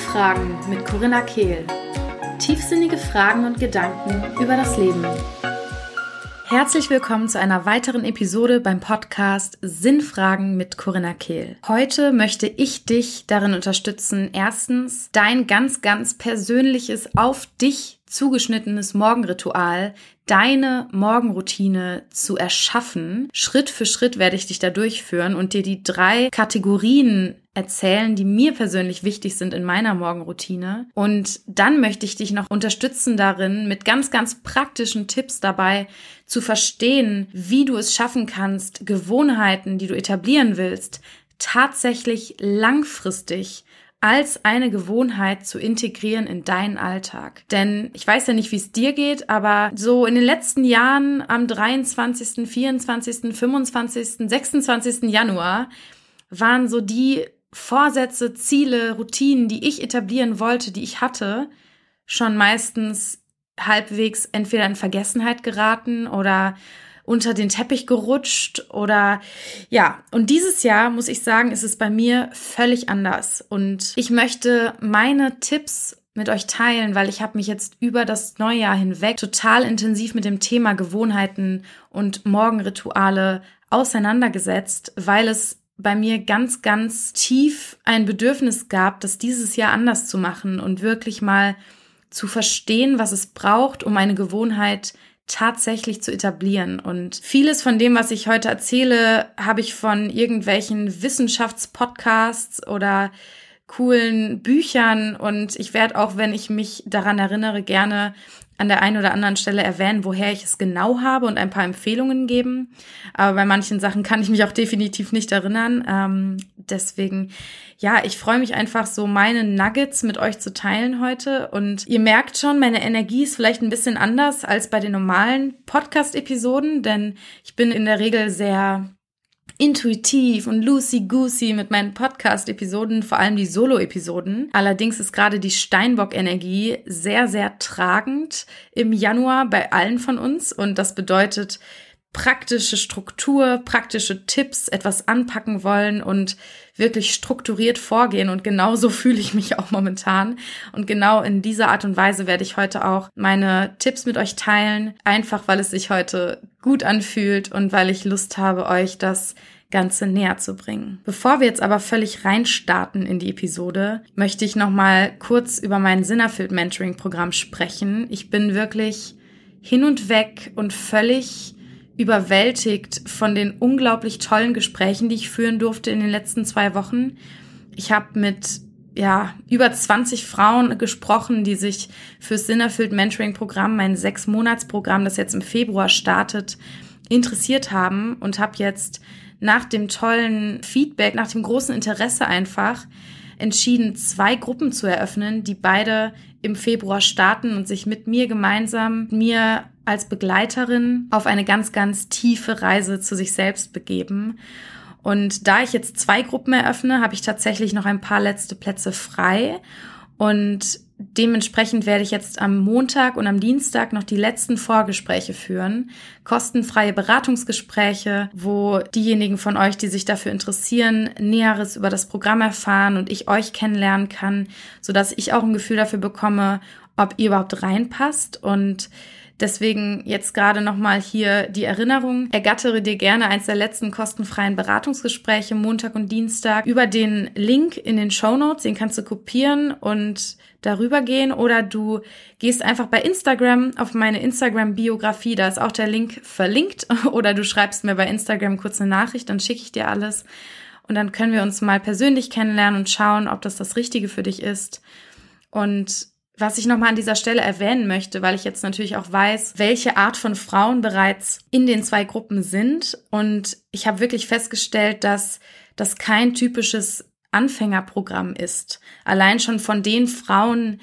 Sinnfragen mit Corinna Kehl. Tiefsinnige Fragen und Gedanken über das Leben. Herzlich willkommen zu einer weiteren Episode beim Podcast Sinnfragen mit Corinna Kehl. Heute möchte ich dich darin unterstützen, erstens dein ganz, ganz persönliches, auf dich zugeschnittenes Morgenritual deine Morgenroutine zu erschaffen. Schritt für Schritt werde ich dich da durchführen und dir die drei Kategorien erzählen, die mir persönlich wichtig sind in meiner Morgenroutine. Und dann möchte ich dich noch unterstützen darin, mit ganz, ganz praktischen Tipps dabei zu verstehen, wie du es schaffen kannst, Gewohnheiten, die du etablieren willst, tatsächlich langfristig als eine Gewohnheit zu integrieren in deinen Alltag. Denn ich weiß ja nicht, wie es dir geht, aber so in den letzten Jahren am 23., 24., 25., 26. Januar waren so die Vorsätze, Ziele, Routinen, die ich etablieren wollte, die ich hatte, schon meistens halbwegs entweder in Vergessenheit geraten oder unter den Teppich gerutscht oder ja, und dieses Jahr muss ich sagen, ist es bei mir völlig anders. Und ich möchte meine Tipps mit euch teilen, weil ich habe mich jetzt über das Neujahr hinweg total intensiv mit dem Thema Gewohnheiten und Morgenrituale auseinandergesetzt, weil es bei mir ganz, ganz tief ein Bedürfnis gab, das dieses Jahr anders zu machen und wirklich mal zu verstehen, was es braucht, um eine Gewohnheit tatsächlich zu etablieren. Und vieles von dem, was ich heute erzähle, habe ich von irgendwelchen Wissenschaftspodcasts oder coolen Büchern und ich werde auch, wenn ich mich daran erinnere, gerne an der einen oder anderen Stelle erwähnen, woher ich es genau habe und ein paar Empfehlungen geben. Aber bei manchen Sachen kann ich mich auch definitiv nicht erinnern. Ähm, deswegen, ja, ich freue mich einfach so, meine Nuggets mit euch zu teilen heute. Und ihr merkt schon, meine Energie ist vielleicht ein bisschen anders als bei den normalen Podcast-Episoden, denn ich bin in der Regel sehr intuitiv und loosey-goosey mit meinen Podcast-Episoden, vor allem die Solo-Episoden. Allerdings ist gerade die Steinbock-Energie sehr, sehr tragend im Januar bei allen von uns und das bedeutet, praktische Struktur, praktische Tipps, etwas anpacken wollen und wirklich strukturiert vorgehen. Und genau so fühle ich mich auch momentan. Und genau in dieser Art und Weise werde ich heute auch meine Tipps mit euch teilen. Einfach weil es sich heute gut anfühlt und weil ich Lust habe, euch das Ganze näher zu bringen. Bevor wir jetzt aber völlig reinstarten in die Episode, möchte ich nochmal kurz über mein Sinnerfeld Mentoring Programm sprechen. Ich bin wirklich hin und weg und völlig überwältigt von den unglaublich tollen Gesprächen, die ich führen durfte in den letzten zwei Wochen. Ich habe mit ja, über 20 Frauen gesprochen, die sich fürs Sinnerfüllt Mentoring Programm, mein sechs Monats Programm, das jetzt im Februar startet, interessiert haben und habe jetzt nach dem tollen Feedback, nach dem großen Interesse einfach entschieden, zwei Gruppen zu eröffnen, die beide im Februar starten und sich mit mir gemeinsam, mir als Begleiterin auf eine ganz, ganz tiefe Reise zu sich selbst begeben. Und da ich jetzt zwei Gruppen eröffne, habe ich tatsächlich noch ein paar letzte Plätze frei. Und dementsprechend werde ich jetzt am Montag und am Dienstag noch die letzten Vorgespräche führen. Kostenfreie Beratungsgespräche, wo diejenigen von euch, die sich dafür interessieren, Näheres über das Programm erfahren und ich euch kennenlernen kann, sodass ich auch ein Gefühl dafür bekomme, ob ihr überhaupt reinpasst und Deswegen jetzt gerade nochmal hier die Erinnerung. Ergattere dir gerne eins der letzten kostenfreien Beratungsgespräche Montag und Dienstag über den Link in den Show Notes. Den kannst du kopieren und darüber gehen oder du gehst einfach bei Instagram auf meine Instagram-Biografie. Da ist auch der Link verlinkt oder du schreibst mir bei Instagram kurz eine Nachricht, dann schicke ich dir alles und dann können wir uns mal persönlich kennenlernen und schauen, ob das das Richtige für dich ist. Und was ich nochmal an dieser Stelle erwähnen möchte, weil ich jetzt natürlich auch weiß, welche Art von Frauen bereits in den zwei Gruppen sind. Und ich habe wirklich festgestellt, dass das kein typisches Anfängerprogramm ist. Allein schon von den Frauen,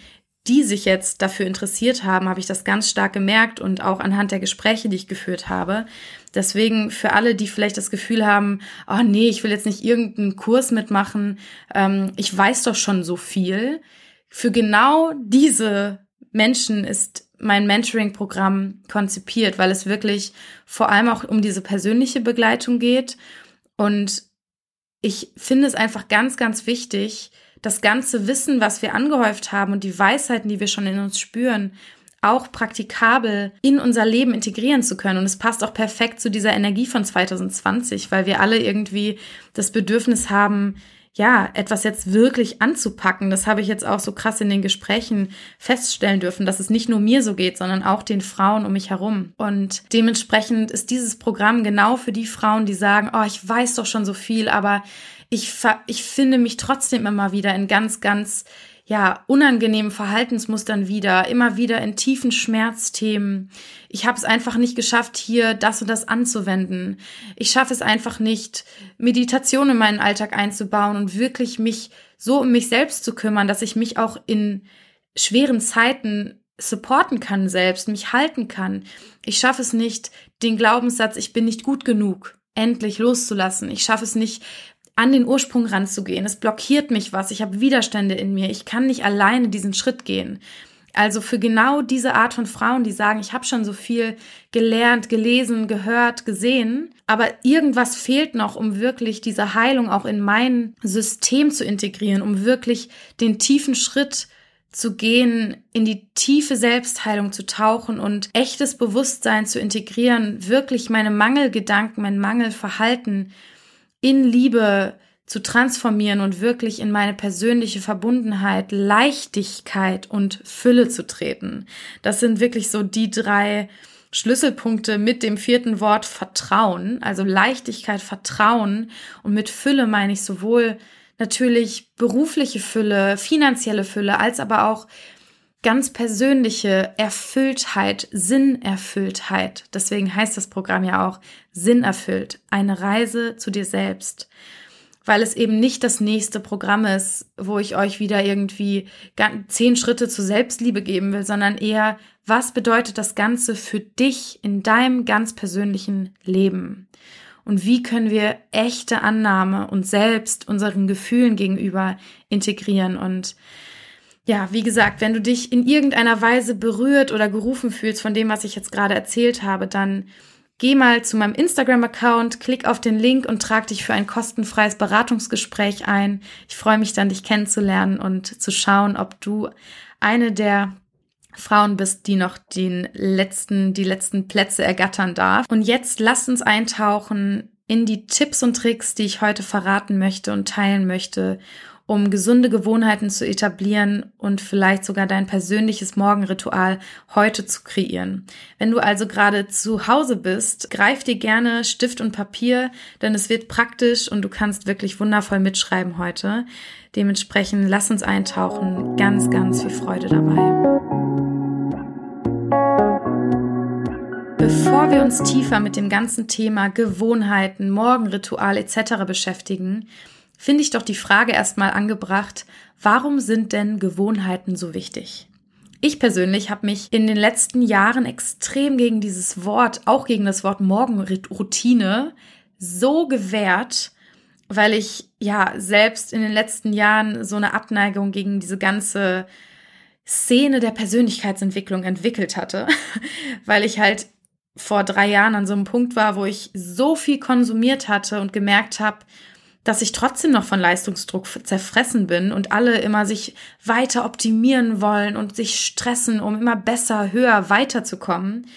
die sich jetzt dafür interessiert haben, habe ich das ganz stark gemerkt und auch anhand der Gespräche, die ich geführt habe. Deswegen für alle, die vielleicht das Gefühl haben, oh nee, ich will jetzt nicht irgendeinen Kurs mitmachen, ähm, ich weiß doch schon so viel für genau diese Menschen ist mein Mentoring-Programm konzipiert, weil es wirklich vor allem auch um diese persönliche Begleitung geht. Und ich finde es einfach ganz, ganz wichtig, das ganze Wissen, was wir angehäuft haben und die Weisheiten, die wir schon in uns spüren, auch praktikabel in unser Leben integrieren zu können. Und es passt auch perfekt zu dieser Energie von 2020, weil wir alle irgendwie das Bedürfnis haben, ja, etwas jetzt wirklich anzupacken. Das habe ich jetzt auch so krass in den Gesprächen feststellen dürfen, dass es nicht nur mir so geht, sondern auch den Frauen um mich herum. Und dementsprechend ist dieses Programm genau für die Frauen, die sagen, oh, ich weiß doch schon so viel, aber ich, ich finde mich trotzdem immer wieder in ganz, ganz ja, unangenehmen Verhaltensmustern wieder, immer wieder in tiefen Schmerzthemen. Ich habe es einfach nicht geschafft, hier das und das anzuwenden. Ich schaffe es einfach nicht, Meditation in meinen Alltag einzubauen und wirklich mich so um mich selbst zu kümmern, dass ich mich auch in schweren Zeiten supporten kann selbst, mich halten kann. Ich schaffe es nicht, den Glaubenssatz, ich bin nicht gut genug, endlich loszulassen. Ich schaffe es nicht, an den Ursprung ranzugehen. Es blockiert mich was. Ich habe Widerstände in mir. Ich kann nicht alleine diesen Schritt gehen. Also für genau diese Art von Frauen, die sagen, ich habe schon so viel gelernt, gelesen, gehört, gesehen, aber irgendwas fehlt noch, um wirklich diese Heilung auch in mein System zu integrieren, um wirklich den tiefen Schritt zu gehen, in die tiefe Selbstheilung zu tauchen und echtes Bewusstsein zu integrieren, wirklich meine Mangelgedanken, mein Mangelverhalten in Liebe zu transformieren und wirklich in meine persönliche Verbundenheit, Leichtigkeit und Fülle zu treten. Das sind wirklich so die drei Schlüsselpunkte mit dem vierten Wort Vertrauen, also Leichtigkeit, Vertrauen und mit Fülle meine ich sowohl natürlich berufliche Fülle, finanzielle Fülle, als aber auch ganz persönliche Erfülltheit, Sinnerfülltheit. Deswegen heißt das Programm ja auch Sinnerfüllt, eine Reise zu dir selbst. Weil es eben nicht das nächste Programm ist, wo ich euch wieder irgendwie zehn Schritte zur Selbstliebe geben will, sondern eher, was bedeutet das Ganze für dich in deinem ganz persönlichen Leben? Und wie können wir echte Annahme und selbst unseren Gefühlen gegenüber integrieren und ja, wie gesagt, wenn du dich in irgendeiner Weise berührt oder gerufen fühlst von dem, was ich jetzt gerade erzählt habe, dann geh mal zu meinem Instagram-Account, klick auf den Link und trag dich für ein kostenfreies Beratungsgespräch ein. Ich freue mich dann, dich kennenzulernen und zu schauen, ob du eine der Frauen bist, die noch den letzten, die letzten Plätze ergattern darf. Und jetzt lasst uns eintauchen in die Tipps und Tricks, die ich heute verraten möchte und teilen möchte, um gesunde Gewohnheiten zu etablieren und vielleicht sogar dein persönliches Morgenritual heute zu kreieren. Wenn du also gerade zu Hause bist, greif dir gerne Stift und Papier, denn es wird praktisch und du kannst wirklich wundervoll mitschreiben heute. Dementsprechend lass uns eintauchen. Ganz, ganz viel Freude dabei. Bevor wir uns tiefer mit dem ganzen Thema Gewohnheiten, Morgenritual etc. beschäftigen, finde ich doch die Frage erstmal angebracht, warum sind denn Gewohnheiten so wichtig? Ich persönlich habe mich in den letzten Jahren extrem gegen dieses Wort, auch gegen das Wort Morgenroutine, so gewehrt, weil ich ja selbst in den letzten Jahren so eine Abneigung gegen diese ganze Szene der Persönlichkeitsentwicklung entwickelt hatte, weil ich halt vor drei Jahren an so einem Punkt war, wo ich so viel konsumiert hatte und gemerkt habe, dass ich trotzdem noch von Leistungsdruck zerfressen bin und alle immer sich weiter optimieren wollen und sich stressen, um immer besser, höher weiterzukommen.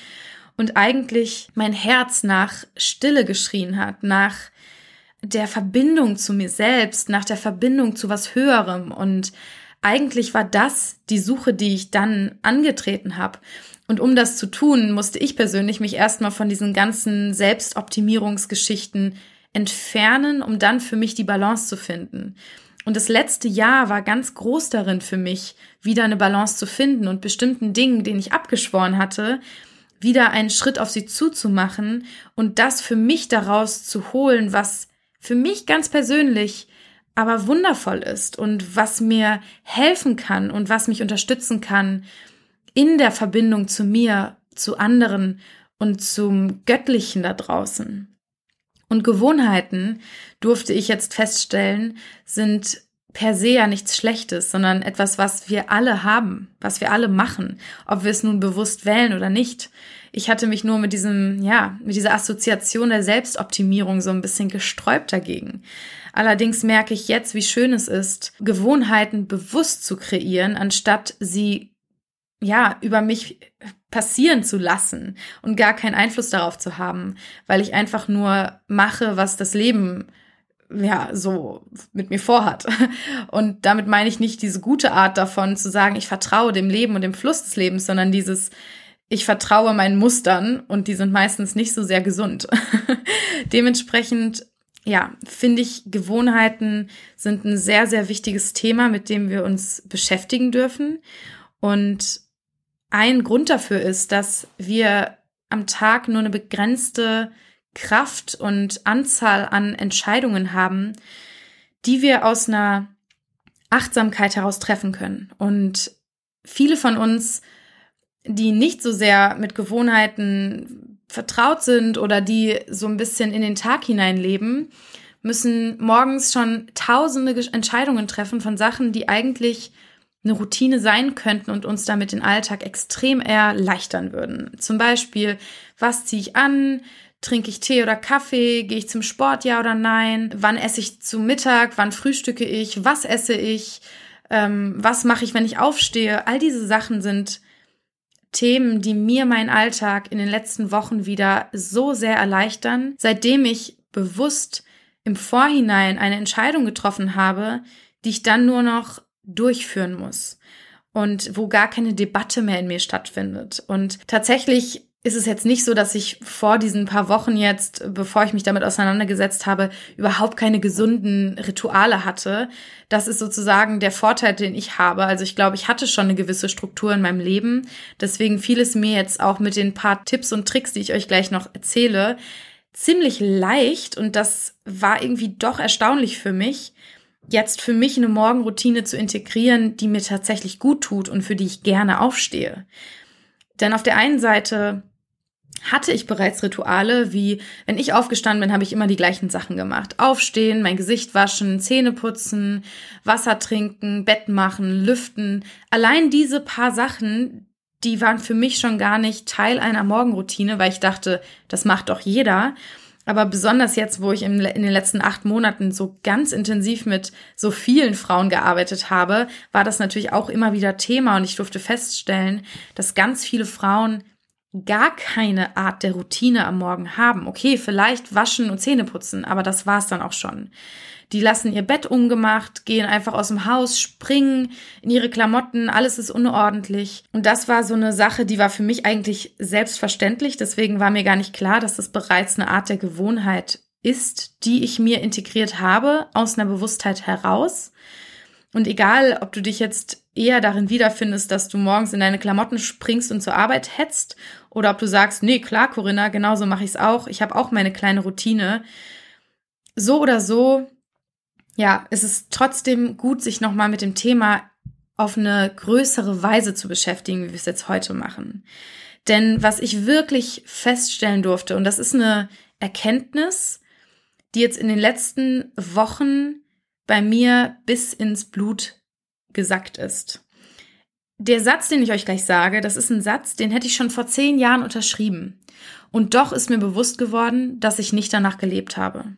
Und eigentlich mein Herz nach Stille geschrien hat, nach der Verbindung zu mir selbst, nach der Verbindung zu was Höherem. Und eigentlich war das die Suche, die ich dann angetreten habe. Und um das zu tun, musste ich persönlich mich erstmal von diesen ganzen Selbstoptimierungsgeschichten entfernen, um dann für mich die Balance zu finden. Und das letzte Jahr war ganz groß darin für mich, wieder eine Balance zu finden und bestimmten Dingen, denen ich abgeschworen hatte, wieder einen Schritt auf sie zuzumachen und das für mich daraus zu holen, was für mich ganz persönlich aber wundervoll ist und was mir helfen kann und was mich unterstützen kann in der Verbindung zu mir, zu anderen und zum Göttlichen da draußen. Und Gewohnheiten, durfte ich jetzt feststellen, sind per se ja nichts Schlechtes, sondern etwas, was wir alle haben, was wir alle machen, ob wir es nun bewusst wählen oder nicht. Ich hatte mich nur mit diesem, ja, mit dieser Assoziation der Selbstoptimierung so ein bisschen gesträubt dagegen. Allerdings merke ich jetzt, wie schön es ist, Gewohnheiten bewusst zu kreieren, anstatt sie, ja, über mich passieren zu lassen und gar keinen Einfluss darauf zu haben, weil ich einfach nur mache, was das Leben ja, so mit mir vorhat. Und damit meine ich nicht diese gute Art davon zu sagen, ich vertraue dem Leben und dem Fluss des Lebens, sondern dieses, ich vertraue meinen Mustern und die sind meistens nicht so sehr gesund. Dementsprechend, ja, finde ich, Gewohnheiten sind ein sehr, sehr wichtiges Thema, mit dem wir uns beschäftigen dürfen. Und ein Grund dafür ist, dass wir am Tag nur eine begrenzte Kraft und Anzahl an Entscheidungen haben, die wir aus einer Achtsamkeit heraus treffen können. Und viele von uns, die nicht so sehr mit Gewohnheiten vertraut sind oder die so ein bisschen in den Tag hineinleben, müssen morgens schon tausende Entscheidungen treffen von Sachen, die eigentlich eine Routine sein könnten und uns damit den Alltag extrem erleichtern würden. Zum Beispiel, was ziehe ich an? Trinke ich Tee oder Kaffee? Gehe ich zum Sport, ja oder nein? Wann esse ich zu Mittag? Wann frühstücke ich? Was esse ich? Ähm, was mache ich, wenn ich aufstehe? All diese Sachen sind Themen, die mir meinen Alltag in den letzten Wochen wieder so sehr erleichtern, seitdem ich bewusst im Vorhinein eine Entscheidung getroffen habe, die ich dann nur noch durchführen muss und wo gar keine Debatte mehr in mir stattfindet. Und tatsächlich ist es jetzt nicht so, dass ich vor diesen paar Wochen jetzt, bevor ich mich damit auseinandergesetzt habe, überhaupt keine gesunden Rituale hatte. Das ist sozusagen der Vorteil, den ich habe. Also ich glaube, ich hatte schon eine gewisse Struktur in meinem Leben. Deswegen fiel es mir jetzt auch mit den paar Tipps und Tricks, die ich euch gleich noch erzähle, ziemlich leicht. Und das war irgendwie doch erstaunlich für mich, jetzt für mich eine Morgenroutine zu integrieren, die mir tatsächlich gut tut und für die ich gerne aufstehe. Denn auf der einen Seite hatte ich bereits Rituale, wie wenn ich aufgestanden bin, habe ich immer die gleichen Sachen gemacht. Aufstehen, mein Gesicht waschen, Zähne putzen, Wasser trinken, Bett machen, lüften. Allein diese paar Sachen, die waren für mich schon gar nicht Teil einer Morgenroutine, weil ich dachte, das macht doch jeder. Aber besonders jetzt, wo ich in den letzten acht Monaten so ganz intensiv mit so vielen Frauen gearbeitet habe, war das natürlich auch immer wieder Thema und ich durfte feststellen, dass ganz viele Frauen gar keine Art der Routine am Morgen haben. Okay, vielleicht waschen und Zähne putzen, aber das war's dann auch schon. Die lassen ihr Bett ungemacht, gehen einfach aus dem Haus, springen in ihre Klamotten, alles ist unordentlich. Und das war so eine Sache, die war für mich eigentlich selbstverständlich. Deswegen war mir gar nicht klar, dass das bereits eine Art der Gewohnheit ist, die ich mir integriert habe aus einer Bewusstheit heraus. Und egal, ob du dich jetzt eher darin wiederfindest, dass du morgens in deine Klamotten springst und zur Arbeit hetzt, oder ob du sagst, nee, klar, Corinna, genauso mache ich es auch. Ich habe auch meine kleine Routine. So oder so ja, es ist trotzdem gut, sich nochmal mit dem Thema auf eine größere Weise zu beschäftigen, wie wir es jetzt heute machen. Denn was ich wirklich feststellen durfte, und das ist eine Erkenntnis, die jetzt in den letzten Wochen bei mir bis ins Blut gesackt ist. Der Satz, den ich euch gleich sage, das ist ein Satz, den hätte ich schon vor zehn Jahren unterschrieben. Und doch ist mir bewusst geworden, dass ich nicht danach gelebt habe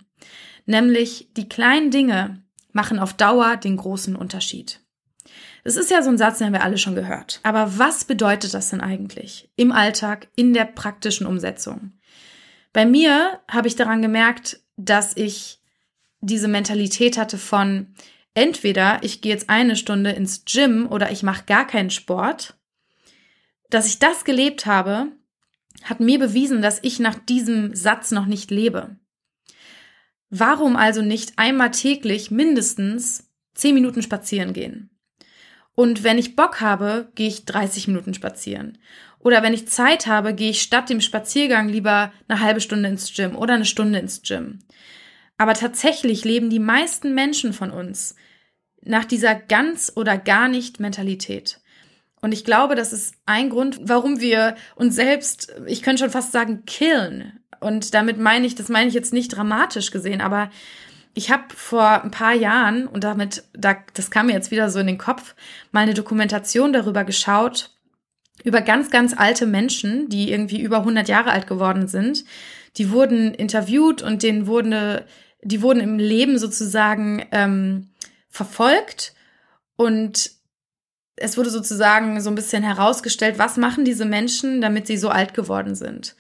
nämlich die kleinen Dinge machen auf Dauer den großen Unterschied. Das ist ja so ein Satz, den haben wir alle schon gehört. Aber was bedeutet das denn eigentlich im Alltag, in der praktischen Umsetzung? Bei mir habe ich daran gemerkt, dass ich diese Mentalität hatte von entweder ich gehe jetzt eine Stunde ins Gym oder ich mache gar keinen Sport. Dass ich das gelebt habe, hat mir bewiesen, dass ich nach diesem Satz noch nicht lebe. Warum also nicht einmal täglich mindestens 10 Minuten spazieren gehen? Und wenn ich Bock habe, gehe ich 30 Minuten spazieren. Oder wenn ich Zeit habe, gehe ich statt dem Spaziergang lieber eine halbe Stunde ins Gym oder eine Stunde ins Gym. Aber tatsächlich leben die meisten Menschen von uns nach dieser ganz oder gar nicht Mentalität. Und ich glaube, das ist ein Grund, warum wir uns selbst, ich könnte schon fast sagen, killen. Und damit meine ich, das meine ich jetzt nicht dramatisch gesehen, aber Ich habe vor ein paar Jahren, und damit, da, das kam mir jetzt wieder so in den Kopf, mal eine Dokumentation darüber geschaut, über ganz, ganz alte Menschen, die irgendwie über 100 Jahre alt geworden sind. Die wurden interviewt und denen wurde, die wurden im Leben sozusagen ähm, verfolgt und es wurde sozusagen so ein bisschen herausgestellt, was machen diese Menschen, damit sie so alt geworden sind.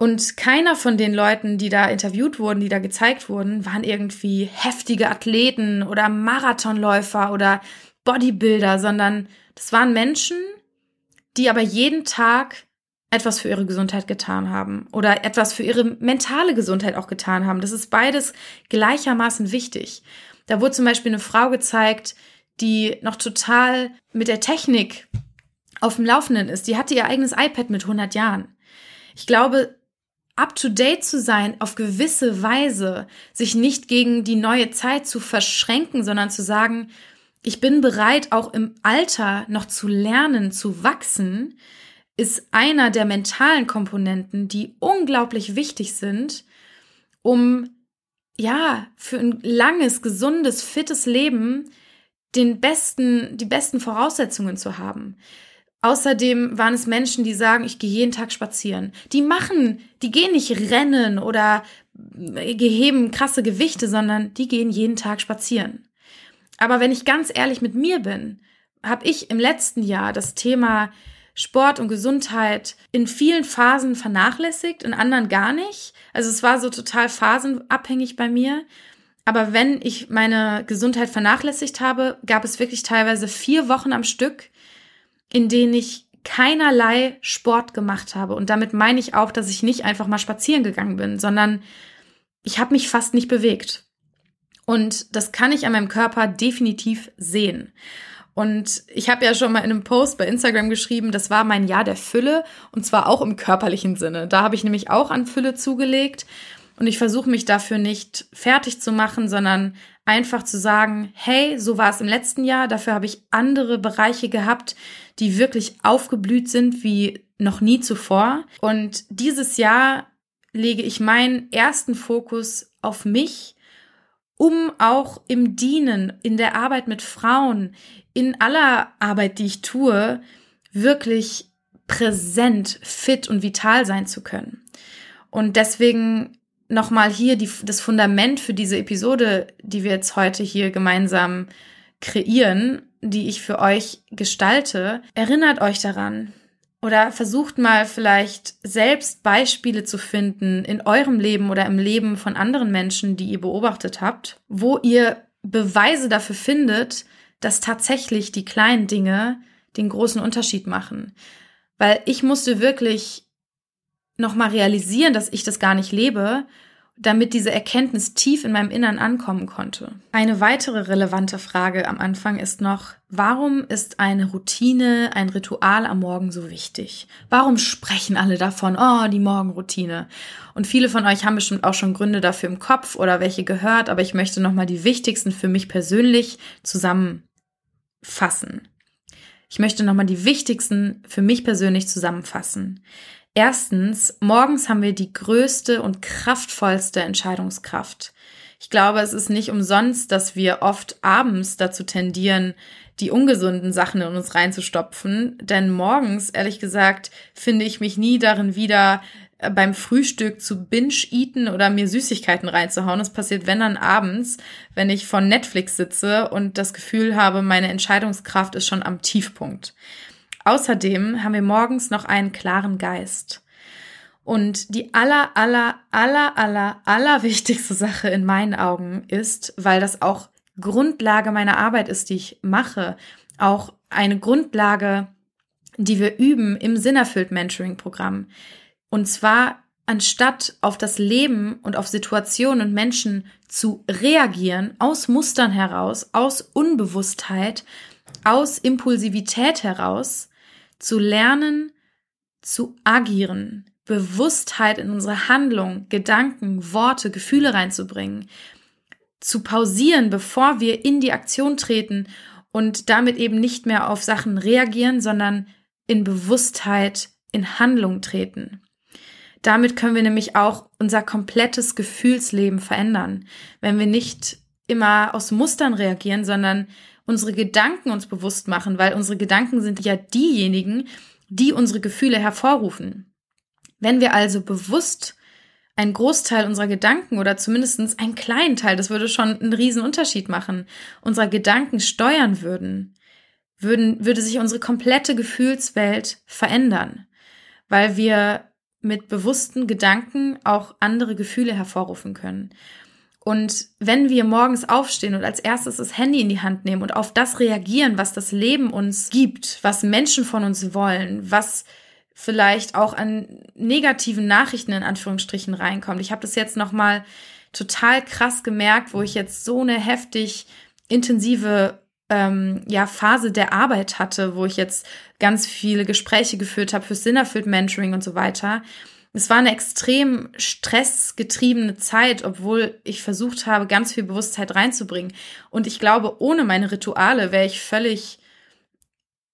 Und keiner von den Leuten, die da interviewt wurden, die da gezeigt wurden, waren irgendwie heftige Athleten oder Marathonläufer oder Bodybuilder, sondern das waren Menschen, die aber jeden Tag etwas für ihre Gesundheit getan haben oder etwas für ihre mentale Gesundheit auch getan haben. Das ist beides gleichermaßen wichtig. Da wurde zum Beispiel eine Frau gezeigt, die noch total mit der Technik auf dem Laufenden ist. Die hatte ihr eigenes iPad mit 100 Jahren. Ich glaube, up-to-date zu sein, auf gewisse Weise, sich nicht gegen die neue Zeit zu verschränken, sondern zu sagen, ich bin bereit, auch im Alter noch zu lernen, zu wachsen, ist einer der mentalen Komponenten, die unglaublich wichtig sind, um ja, für ein langes, gesundes, fittes Leben den besten, die besten Voraussetzungen zu haben. Außerdem waren es Menschen, die sagen, ich gehe jeden Tag spazieren. Die machen, die gehen nicht rennen oder geheben krasse Gewichte, sondern die gehen jeden Tag spazieren. Aber wenn ich ganz ehrlich mit mir bin, habe ich im letzten Jahr das Thema Sport und Gesundheit in vielen Phasen vernachlässigt, in anderen gar nicht. Also es war so total phasenabhängig bei mir. Aber wenn ich meine Gesundheit vernachlässigt habe, gab es wirklich teilweise vier Wochen am Stück, in denen ich keinerlei Sport gemacht habe. Und damit meine ich auch, dass ich nicht einfach mal spazieren gegangen bin, sondern ich habe mich fast nicht bewegt. Und das kann ich an meinem Körper definitiv sehen. Und ich habe ja schon mal in einem Post bei Instagram geschrieben, das war mein Jahr der Fülle und zwar auch im körperlichen Sinne. Da habe ich nämlich auch an Fülle zugelegt und ich versuche mich dafür nicht fertig zu machen, sondern einfach zu sagen, hey, so war es im letzten Jahr, dafür habe ich andere Bereiche gehabt, die wirklich aufgeblüht sind wie noch nie zuvor. Und dieses Jahr lege ich meinen ersten Fokus auf mich, um auch im Dienen, in der Arbeit mit Frauen, in aller Arbeit, die ich tue, wirklich präsent, fit und vital sein zu können. Und deswegen nochmal hier die, das Fundament für diese Episode, die wir jetzt heute hier gemeinsam kreieren, die ich für euch gestalte. Erinnert euch daran oder versucht mal vielleicht selbst Beispiele zu finden in eurem Leben oder im Leben von anderen Menschen, die ihr beobachtet habt, wo ihr Beweise dafür findet, dass tatsächlich die kleinen Dinge den großen Unterschied machen. Weil ich musste wirklich nochmal realisieren, dass ich das gar nicht lebe, damit diese Erkenntnis tief in meinem Innern ankommen konnte. Eine weitere relevante Frage am Anfang ist noch, warum ist eine Routine, ein Ritual am Morgen so wichtig? Warum sprechen alle davon, oh, die Morgenroutine? Und viele von euch haben bestimmt auch schon Gründe dafür im Kopf oder welche gehört, aber ich möchte nochmal die wichtigsten für mich persönlich zusammenfassen. Ich möchte nochmal die wichtigsten für mich persönlich zusammenfassen. Erstens, morgens haben wir die größte und kraftvollste Entscheidungskraft. Ich glaube, es ist nicht umsonst, dass wir oft abends dazu tendieren, die ungesunden Sachen in uns reinzustopfen. Denn morgens, ehrlich gesagt, finde ich mich nie darin wieder, äh, beim Frühstück zu binge-eaten oder mir Süßigkeiten reinzuhauen. Das passiert, wenn dann abends, wenn ich von Netflix sitze und das Gefühl habe, meine Entscheidungskraft ist schon am Tiefpunkt. Außerdem haben wir morgens noch einen klaren Geist. Und die aller, aller, aller, aller, aller wichtigste Sache in meinen Augen ist, weil das auch Grundlage meiner Arbeit ist, die ich mache, auch eine Grundlage, die wir üben im Sinnerfüllt Mentoring Programm. Und zwar anstatt auf das Leben und auf Situationen und Menschen zu reagieren, aus Mustern heraus, aus Unbewusstheit, aus Impulsivität heraus, zu lernen, zu agieren, Bewusstheit in unsere Handlung, Gedanken, Worte, Gefühle reinzubringen, zu pausieren, bevor wir in die Aktion treten und damit eben nicht mehr auf Sachen reagieren, sondern in Bewusstheit, in Handlung treten. Damit können wir nämlich auch unser komplettes Gefühlsleben verändern, wenn wir nicht immer aus Mustern reagieren, sondern unsere Gedanken uns bewusst machen, weil unsere Gedanken sind ja diejenigen, die unsere Gefühle hervorrufen. Wenn wir also bewusst einen Großteil unserer Gedanken oder zumindest einen kleinen Teil, das würde schon einen riesen Unterschied machen, unserer Gedanken steuern würden, würden, würde sich unsere komplette Gefühlswelt verändern, weil wir mit bewussten Gedanken auch andere Gefühle hervorrufen können. Und wenn wir morgens aufstehen und als erstes das Handy in die Hand nehmen und auf das reagieren, was das Leben uns gibt, was Menschen von uns wollen, was vielleicht auch an negativen Nachrichten in Anführungsstrichen reinkommt. Ich habe das jetzt noch mal total krass gemerkt, wo ich jetzt so eine heftig intensive ähm, ja, Phase der Arbeit hatte, wo ich jetzt ganz viele Gespräche geführt habe für Sinnerfüllt Mentoring und so weiter. Es war eine extrem stressgetriebene Zeit, obwohl ich versucht habe, ganz viel Bewusstheit reinzubringen. Und ich glaube, ohne meine Rituale wäre ich völlig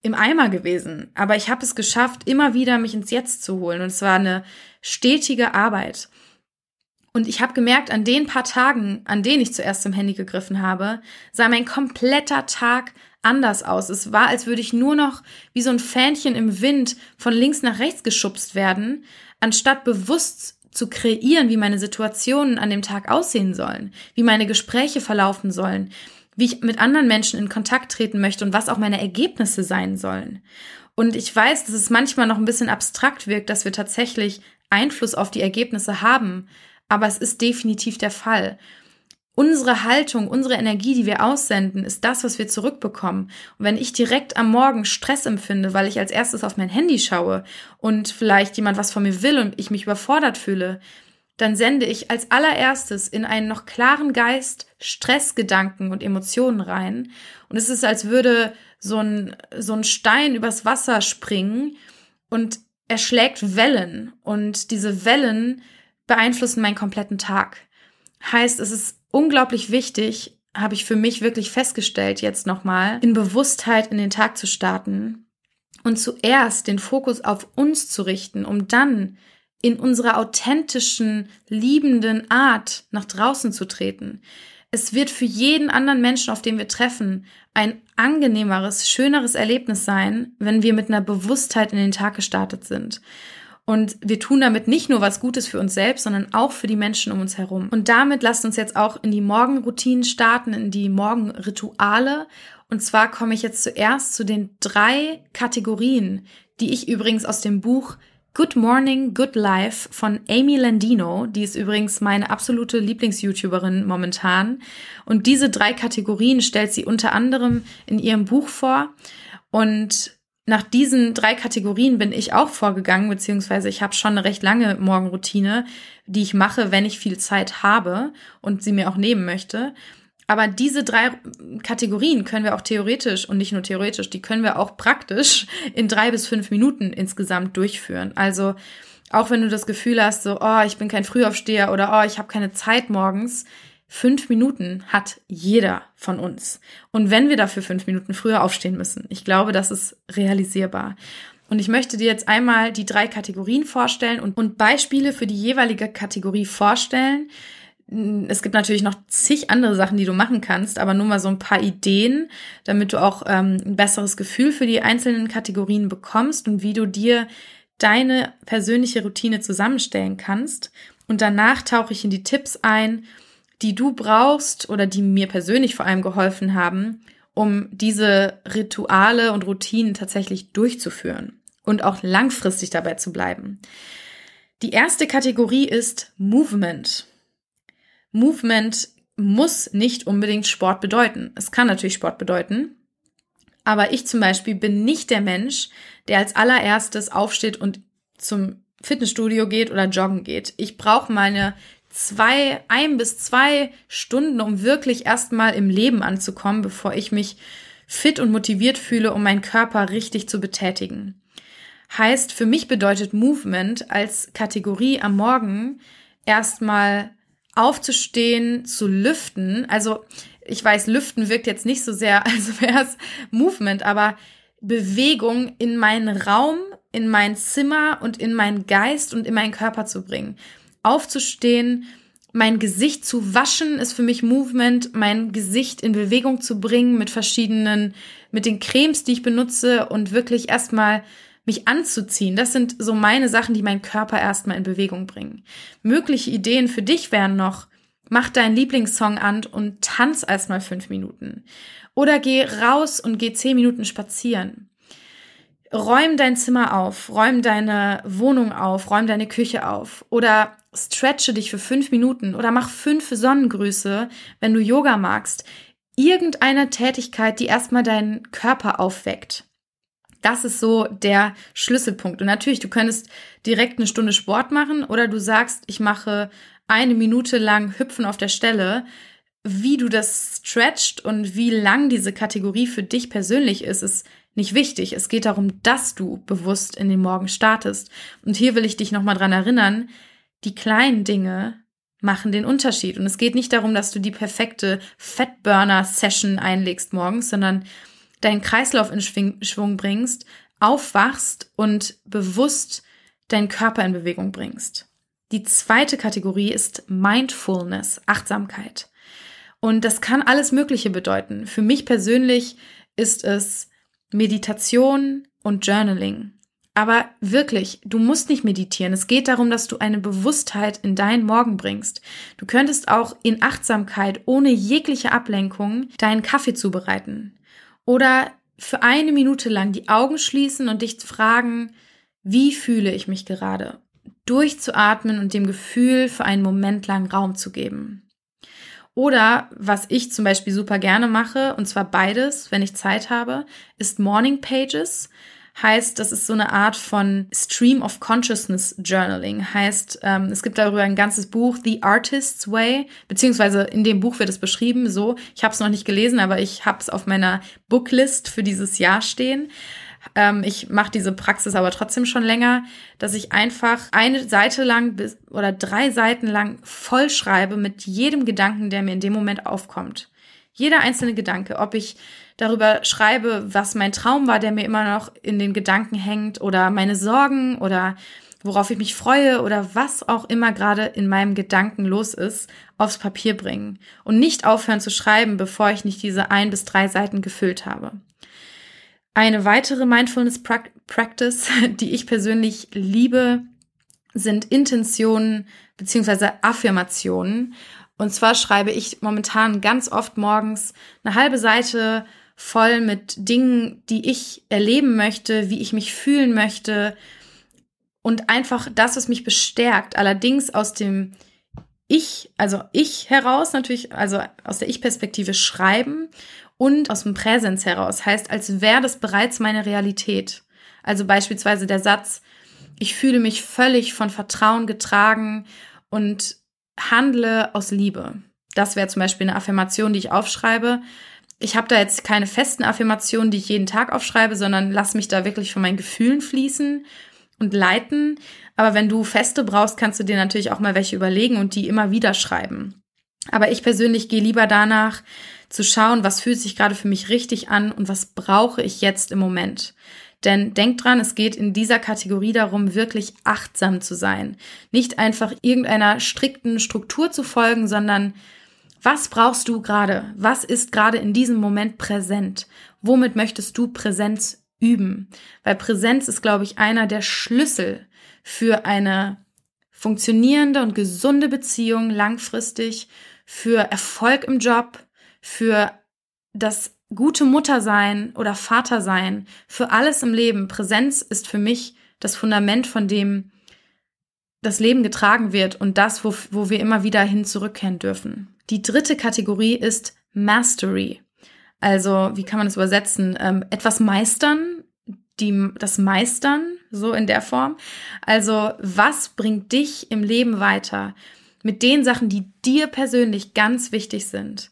im Eimer gewesen. Aber ich habe es geschafft, immer wieder mich ins Jetzt zu holen. Und es war eine stetige Arbeit. Und ich habe gemerkt, an den paar Tagen, an denen ich zuerst zum Handy gegriffen habe, sah mein kompletter Tag anders aus. Es war, als würde ich nur noch wie so ein Fähnchen im Wind von links nach rechts geschubst werden, anstatt bewusst zu kreieren, wie meine Situationen an dem Tag aussehen sollen, wie meine Gespräche verlaufen sollen, wie ich mit anderen Menschen in Kontakt treten möchte und was auch meine Ergebnisse sein sollen. Und ich weiß, dass es manchmal noch ein bisschen abstrakt wirkt, dass wir tatsächlich Einfluss auf die Ergebnisse haben, aber es ist definitiv der Fall. Unsere Haltung, unsere Energie, die wir aussenden, ist das, was wir zurückbekommen. Und wenn ich direkt am Morgen Stress empfinde, weil ich als erstes auf mein Handy schaue und vielleicht jemand was von mir will und ich mich überfordert fühle, dann sende ich als allererstes in einen noch klaren Geist Stressgedanken und Emotionen rein. Und es ist, als würde so ein, so ein Stein übers Wasser springen und er schlägt Wellen. Und diese Wellen beeinflussen meinen kompletten Tag. Heißt, es ist unglaublich wichtig, habe ich für mich wirklich festgestellt jetzt nochmal, in Bewusstheit in den Tag zu starten und zuerst den Fokus auf uns zu richten, um dann in unserer authentischen, liebenden Art nach draußen zu treten. Es wird für jeden anderen Menschen, auf den wir treffen, ein angenehmeres, schöneres Erlebnis sein, wenn wir mit einer Bewusstheit in den Tag gestartet sind. Und wir tun damit nicht nur was Gutes für uns selbst, sondern auch für die Menschen um uns herum. Und damit lasst uns jetzt auch in die Morgenroutinen starten, in die Morgenrituale. Und zwar komme ich jetzt zuerst zu den drei Kategorien, die ich übrigens aus dem Buch Good Morning, Good Life von Amy Landino. Die ist übrigens meine absolute Lieblings-YouTuberin momentan. Und diese drei Kategorien stellt sie unter anderem in ihrem Buch vor. Und nach diesen drei Kategorien bin ich auch vorgegangen, beziehungsweise ich habe schon eine recht lange Morgenroutine, die ich mache, wenn ich viel Zeit habe und sie mir auch nehmen möchte. Aber diese drei Kategorien können wir auch theoretisch und nicht nur theoretisch, die können wir auch praktisch in drei bis fünf Minuten insgesamt durchführen. Also auch wenn du das Gefühl hast, so, oh, ich bin kein Frühaufsteher oder oh, ich habe keine Zeit morgens, fünf Minuten hat jeder von uns. Und wenn wir dafür fünf Minuten früher aufstehen müssen, ich glaube, das ist realisierbar. Und ich möchte dir jetzt einmal die drei Kategorien vorstellen und, und Beispiele für die jeweilige Kategorie vorstellen, es gibt natürlich noch zig andere Sachen, die du machen kannst, aber nur mal so ein paar Ideen, damit du auch ähm, ein besseres Gefühl für die einzelnen Kategorien bekommst und wie du dir deine persönliche Routine zusammenstellen kannst. Und danach tauche ich in die Tipps ein, die du brauchst oder die mir persönlich vor allem geholfen haben, um diese Rituale und Routinen tatsächlich durchzuführen und auch langfristig dabei zu bleiben. Die erste Kategorie ist Movement. Movement muss nicht unbedingt Sport bedeuten. Es kann natürlich Sport bedeuten. Aber ich zum Beispiel bin nicht der Mensch, der als allererstes aufsteht und zum Fitnessstudio geht oder joggen geht. Ich brauche meine zwei, ein bis zwei Stunden, um wirklich erstmal im Leben anzukommen, bevor ich mich fit und motiviert fühle, um meinen Körper richtig zu betätigen. Heißt, für mich bedeutet Movement als Kategorie am Morgen erstmal aufzustehen, zu lüften. Also ich weiß, lüften wirkt jetzt nicht so sehr, als wäre es Movement, aber Bewegung in meinen Raum, in mein Zimmer und in meinen Geist und in meinen Körper zu bringen. Aufzustehen, mein Gesicht zu waschen ist für mich Movement, mein Gesicht in Bewegung zu bringen mit verschiedenen, mit den Cremes, die ich benutze und wirklich erstmal mich anzuziehen. Das sind so meine Sachen, die meinen Körper erstmal in Bewegung bringen. Mögliche Ideen für dich wären noch, mach deinen Lieblingssong an und tanz erstmal fünf Minuten. Oder geh raus und geh zehn Minuten spazieren. Räum dein Zimmer auf, räum deine Wohnung auf, räum deine Küche auf. Oder stretche dich für fünf Minuten oder mach fünf Sonnengrüße, wenn du Yoga magst. Irgendeine Tätigkeit, die erstmal deinen Körper aufweckt. Das ist so der Schlüsselpunkt. Und natürlich, du könntest direkt eine Stunde Sport machen oder du sagst, ich mache eine Minute lang Hüpfen auf der Stelle. Wie du das stretcht und wie lang diese Kategorie für dich persönlich ist, ist nicht wichtig. Es geht darum, dass du bewusst in den Morgen startest. Und hier will ich dich nochmal dran erinnern, die kleinen Dinge machen den Unterschied. Und es geht nicht darum, dass du die perfekte Fettburner-Session einlegst morgens, sondern deinen Kreislauf in Schwung bringst, aufwachst und bewusst deinen Körper in Bewegung bringst. Die zweite Kategorie ist Mindfulness, Achtsamkeit. Und das kann alles Mögliche bedeuten. Für mich persönlich ist es Meditation und Journaling. Aber wirklich, du musst nicht meditieren. Es geht darum, dass du eine Bewusstheit in deinen Morgen bringst. Du könntest auch in Achtsamkeit ohne jegliche Ablenkung deinen Kaffee zubereiten. Oder für eine Minute lang die Augen schließen und dich fragen, wie fühle ich mich gerade? Durchzuatmen und dem Gefühl für einen Moment lang Raum zu geben. Oder was ich zum Beispiel super gerne mache, und zwar beides, wenn ich Zeit habe, ist Morning Pages heißt, das ist so eine Art von Stream of Consciousness Journaling. Heißt, ähm, es gibt darüber ein ganzes Buch, The Artist's Way, beziehungsweise in dem Buch wird es beschrieben so. Ich habe es noch nicht gelesen, aber ich habe es auf meiner Booklist für dieses Jahr stehen. Ähm, ich mache diese Praxis aber trotzdem schon länger, dass ich einfach eine Seite lang bis, oder drei Seiten lang vollschreibe mit jedem Gedanken, der mir in dem Moment aufkommt. Jeder einzelne Gedanke, ob ich darüber schreibe, was mein Traum war, der mir immer noch in den Gedanken hängt oder meine Sorgen oder worauf ich mich freue oder was auch immer gerade in meinem Gedanken los ist, aufs Papier bringen und nicht aufhören zu schreiben, bevor ich nicht diese ein bis drei Seiten gefüllt habe. Eine weitere Mindfulness Practice, die ich persönlich liebe, sind Intentionen beziehungsweise Affirmationen. Und zwar schreibe ich momentan ganz oft morgens eine halbe Seite voll mit Dingen, die ich erleben möchte, wie ich mich fühlen möchte und einfach das, was mich bestärkt. Allerdings aus dem Ich, also ich heraus natürlich, also aus der Ich-Perspektive schreiben und aus dem Präsens heraus. Heißt, als wäre das bereits meine Realität. Also beispielsweise der Satz, ich fühle mich völlig von Vertrauen getragen und handle aus Liebe. Das wäre zum Beispiel eine Affirmation, die ich aufschreibe ich habe da jetzt keine festen Affirmationen, die ich jeden Tag aufschreibe, sondern lass mich da wirklich von meinen Gefühlen fließen und leiten. Aber wenn du feste brauchst, kannst du dir natürlich auch mal welche überlegen und die immer wieder schreiben. Aber ich persönlich gehe lieber danach zu schauen, was fühlt sich gerade für mich richtig an und was brauche ich jetzt im Moment. Denn denk dran, es geht in dieser Kategorie darum, wirklich achtsam zu sein. Nicht einfach irgendeiner strikten Struktur zu folgen, sondern was brauchst du gerade? Was ist gerade in diesem Moment präsent? Womit möchtest du Präsenz üben? Weil Präsenz ist, glaube ich, einer der Schlüssel für eine funktionierende und gesunde Beziehung langfristig, für Erfolg im Job, für das gute Mutter sein oder Vater sein, für alles im Leben. Präsenz ist für mich das Fundament, von dem das Leben getragen wird und das, wo, wo wir immer wieder hin zurückkehren dürfen. Die dritte Kategorie ist Mastery. Also, wie kann man das übersetzen? Ähm, etwas meistern, die, das Meistern, so in der Form. Also, was bringt dich im Leben weiter? Mit den Sachen, die dir persönlich ganz wichtig sind.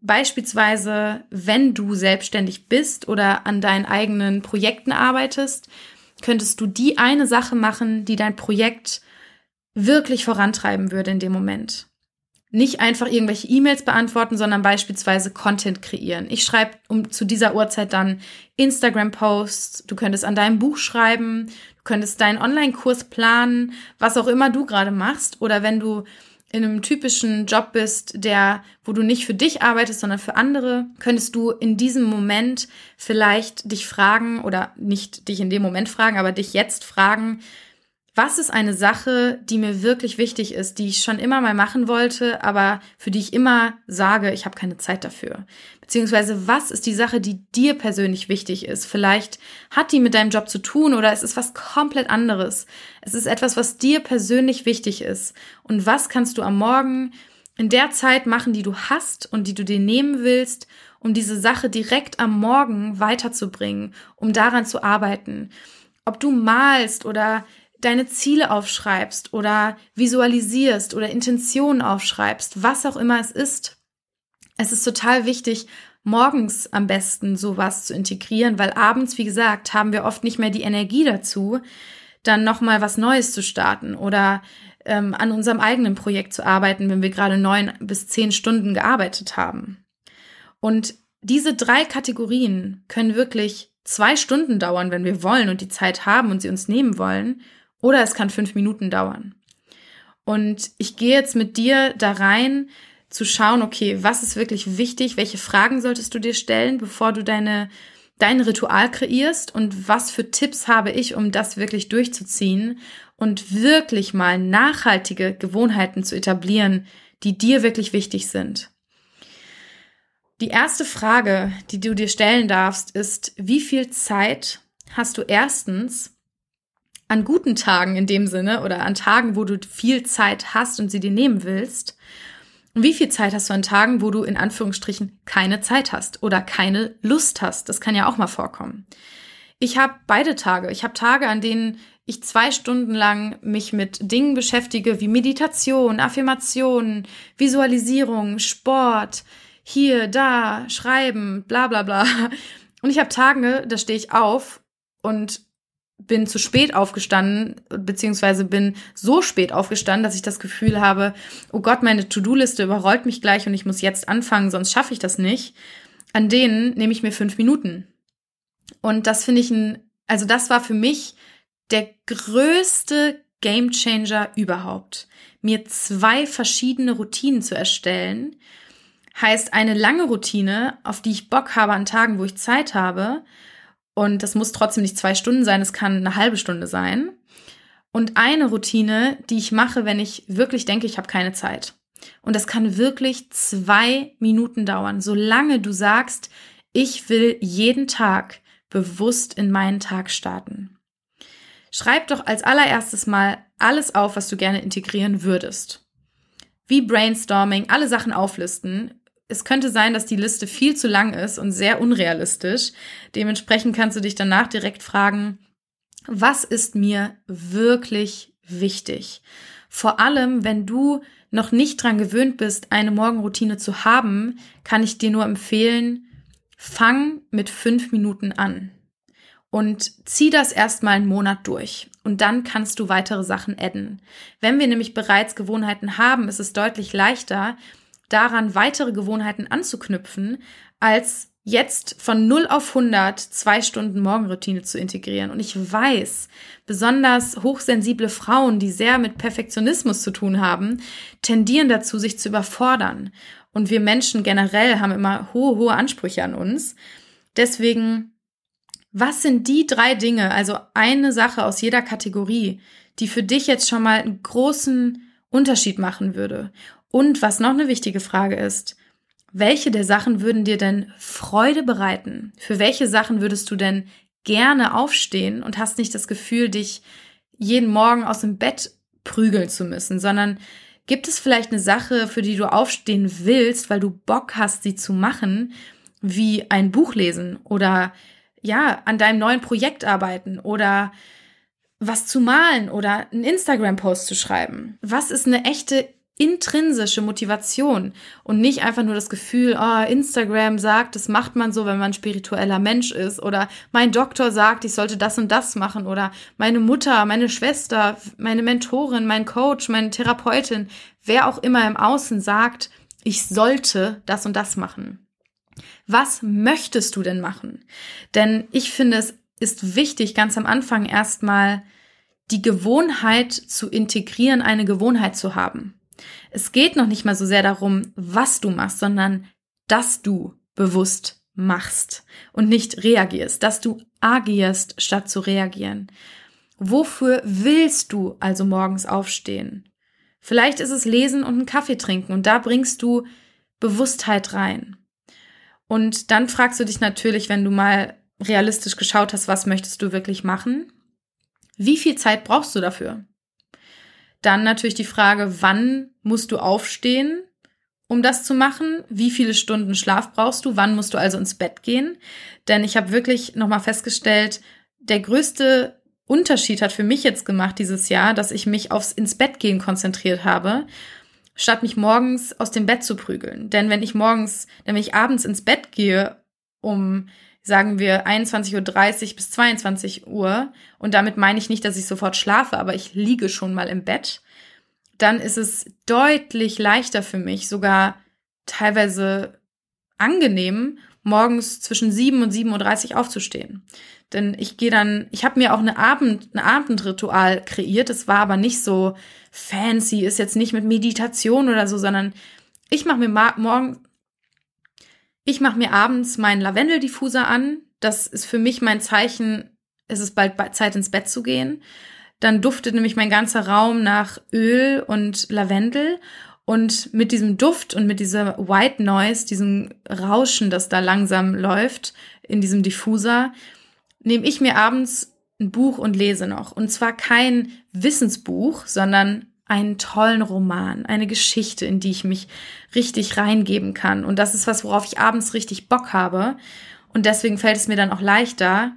Beispielsweise, wenn du selbstständig bist oder an deinen eigenen Projekten arbeitest, könntest du die eine Sache machen, die dein Projekt wirklich vorantreiben würde in dem Moment. Nicht einfach irgendwelche E-Mails beantworten, sondern beispielsweise Content kreieren. Ich schreibe um zu dieser Uhrzeit dann Instagram-Posts, du könntest an deinem Buch schreiben, du könntest deinen Online-Kurs planen, was auch immer du gerade machst. Oder wenn du in einem typischen Job bist, der, wo du nicht für dich arbeitest, sondern für andere, könntest du in diesem Moment vielleicht dich fragen oder nicht dich in dem Moment fragen, aber dich jetzt fragen, was ist eine Sache, die mir wirklich wichtig ist, die ich schon immer mal machen wollte, aber für die ich immer sage, ich habe keine Zeit dafür? Beziehungsweise was ist die Sache, die dir persönlich wichtig ist? Vielleicht hat die mit deinem Job zu tun oder es ist was komplett anderes. Es ist etwas, was dir persönlich wichtig ist. Und was kannst du am Morgen in der Zeit machen, die du hast und die du dir nehmen willst, um diese Sache direkt am Morgen weiterzubringen, um daran zu arbeiten? Ob du malst oder deine Ziele aufschreibst oder visualisierst oder Intentionen aufschreibst, was auch immer es ist. Es ist total wichtig, morgens am besten sowas zu integrieren, weil abends, wie gesagt, haben wir oft nicht mehr die Energie dazu, dann nochmal was Neues zu starten oder ähm, an unserem eigenen Projekt zu arbeiten, wenn wir gerade neun bis zehn Stunden gearbeitet haben. Und diese drei Kategorien können wirklich zwei Stunden dauern, wenn wir wollen und die Zeit haben und sie uns nehmen wollen. Oder es kann fünf Minuten dauern. Und ich gehe jetzt mit dir da rein, zu schauen, okay, was ist wirklich wichtig, welche Fragen solltest du dir stellen, bevor du deine, dein Ritual kreierst und was für Tipps habe ich, um das wirklich durchzuziehen und wirklich mal nachhaltige Gewohnheiten zu etablieren, die dir wirklich wichtig sind. Die erste Frage, die du dir stellen darfst, ist, wie viel Zeit hast du erstens an guten Tagen in dem Sinne oder an Tagen, wo du viel Zeit hast und sie dir nehmen willst? Und wie viel Zeit hast du an Tagen, wo du in Anführungsstrichen keine Zeit hast oder keine Lust hast? Das kann ja auch mal vorkommen. Ich habe beide Tage. Ich habe Tage, an denen ich zwei Stunden lang mich mit Dingen beschäftige wie Meditation, Affirmation, Visualisierung, Sport, hier, da, Schreiben, bla bla bla. Und ich habe Tage, da stehe ich auf und bin zu spät aufgestanden, beziehungsweise bin so spät aufgestanden, dass ich das Gefühl habe, oh Gott, meine To-Do-Liste überrollt mich gleich und ich muss jetzt anfangen, sonst schaffe ich das nicht. An denen nehme ich mir fünf Minuten. Und das finde ich ein, also das war für mich der größte Game Changer überhaupt. Mir zwei verschiedene Routinen zu erstellen, heißt eine lange Routine, auf die ich Bock habe an Tagen, wo ich Zeit habe, und das muss trotzdem nicht zwei Stunden sein, es kann eine halbe Stunde sein. Und eine Routine, die ich mache, wenn ich wirklich denke, ich habe keine Zeit. Und das kann wirklich zwei Minuten dauern, solange du sagst, ich will jeden Tag bewusst in meinen Tag starten. Schreib doch als allererstes mal alles auf, was du gerne integrieren würdest. Wie Brainstorming, alle Sachen auflisten, es könnte sein, dass die Liste viel zu lang ist und sehr unrealistisch. Dementsprechend kannst du dich danach direkt fragen, was ist mir wirklich wichtig? Vor allem, wenn du noch nicht dran gewöhnt bist, eine Morgenroutine zu haben, kann ich dir nur empfehlen, fang mit fünf Minuten an und zieh das erstmal einen Monat durch und dann kannst du weitere Sachen adden. Wenn wir nämlich bereits Gewohnheiten haben, ist es deutlich leichter, daran weitere Gewohnheiten anzuknüpfen, als jetzt von 0 auf 100 zwei Stunden Morgenroutine zu integrieren. Und ich weiß, besonders hochsensible Frauen, die sehr mit Perfektionismus zu tun haben, tendieren dazu, sich zu überfordern. Und wir Menschen generell haben immer hohe, hohe Ansprüche an uns. Deswegen, was sind die drei Dinge, also eine Sache aus jeder Kategorie, die für dich jetzt schon mal einen großen Unterschied machen würde? Und was noch eine wichtige Frage ist, welche der Sachen würden dir denn Freude bereiten? Für welche Sachen würdest du denn gerne aufstehen und hast nicht das Gefühl, dich jeden Morgen aus dem Bett prügeln zu müssen, sondern gibt es vielleicht eine Sache, für die du aufstehen willst, weil du Bock hast, sie zu machen, wie ein Buch lesen oder ja, an deinem neuen Projekt arbeiten oder was zu malen oder einen Instagram-Post zu schreiben? Was ist eine echte intrinsische Motivation und nicht einfach nur das Gefühl, oh, Instagram sagt, das macht man so, wenn man spiritueller Mensch ist oder mein Doktor sagt, ich sollte das und das machen oder meine Mutter, meine Schwester, meine Mentorin, mein Coach, meine Therapeutin, wer auch immer im Außen sagt, ich sollte das und das machen. Was möchtest du denn machen? Denn ich finde, es ist wichtig, ganz am Anfang erstmal die Gewohnheit zu integrieren, eine Gewohnheit zu haben. Es geht noch nicht mal so sehr darum, was du machst, sondern dass du bewusst machst und nicht reagierst, dass du agierst, statt zu reagieren. Wofür willst du also morgens aufstehen? Vielleicht ist es Lesen und einen Kaffee trinken und da bringst du Bewusstheit rein. Und dann fragst du dich natürlich, wenn du mal realistisch geschaut hast, was möchtest du wirklich machen? Wie viel Zeit brauchst du dafür? Dann natürlich die Frage, wann musst du aufstehen, um das zu machen? Wie viele Stunden Schlaf brauchst du? Wann musst du also ins Bett gehen? Denn ich habe wirklich nochmal festgestellt, der größte Unterschied hat für mich jetzt gemacht dieses Jahr, dass ich mich aufs ins Bett gehen konzentriert habe, statt mich morgens aus dem Bett zu prügeln. Denn wenn ich morgens, wenn ich abends ins Bett gehe, um sagen wir 21.30 Uhr bis 22 Uhr, und damit meine ich nicht, dass ich sofort schlafe, aber ich liege schon mal im Bett, dann ist es deutlich leichter für mich, sogar teilweise angenehm, morgens zwischen 7 und 7.30 Uhr aufzustehen. Denn ich gehe dann, ich habe mir auch eine Abend, ein Abendritual kreiert. Das war aber nicht so fancy, ist jetzt nicht mit Meditation oder so, sondern ich mache mir morgen, ich mache mir abends meinen Lavendeldiffuser an. Das ist für mich mein Zeichen, es ist bald Zeit ins Bett zu gehen. Dann duftet nämlich mein ganzer Raum nach Öl und Lavendel. Und mit diesem Duft und mit dieser White Noise, diesem Rauschen, das da langsam läuft in diesem Diffuser, nehme ich mir abends ein Buch und lese noch. Und zwar kein Wissensbuch, sondern einen tollen Roman, eine Geschichte, in die ich mich richtig reingeben kann. Und das ist was, worauf ich abends richtig Bock habe. Und deswegen fällt es mir dann auch leichter,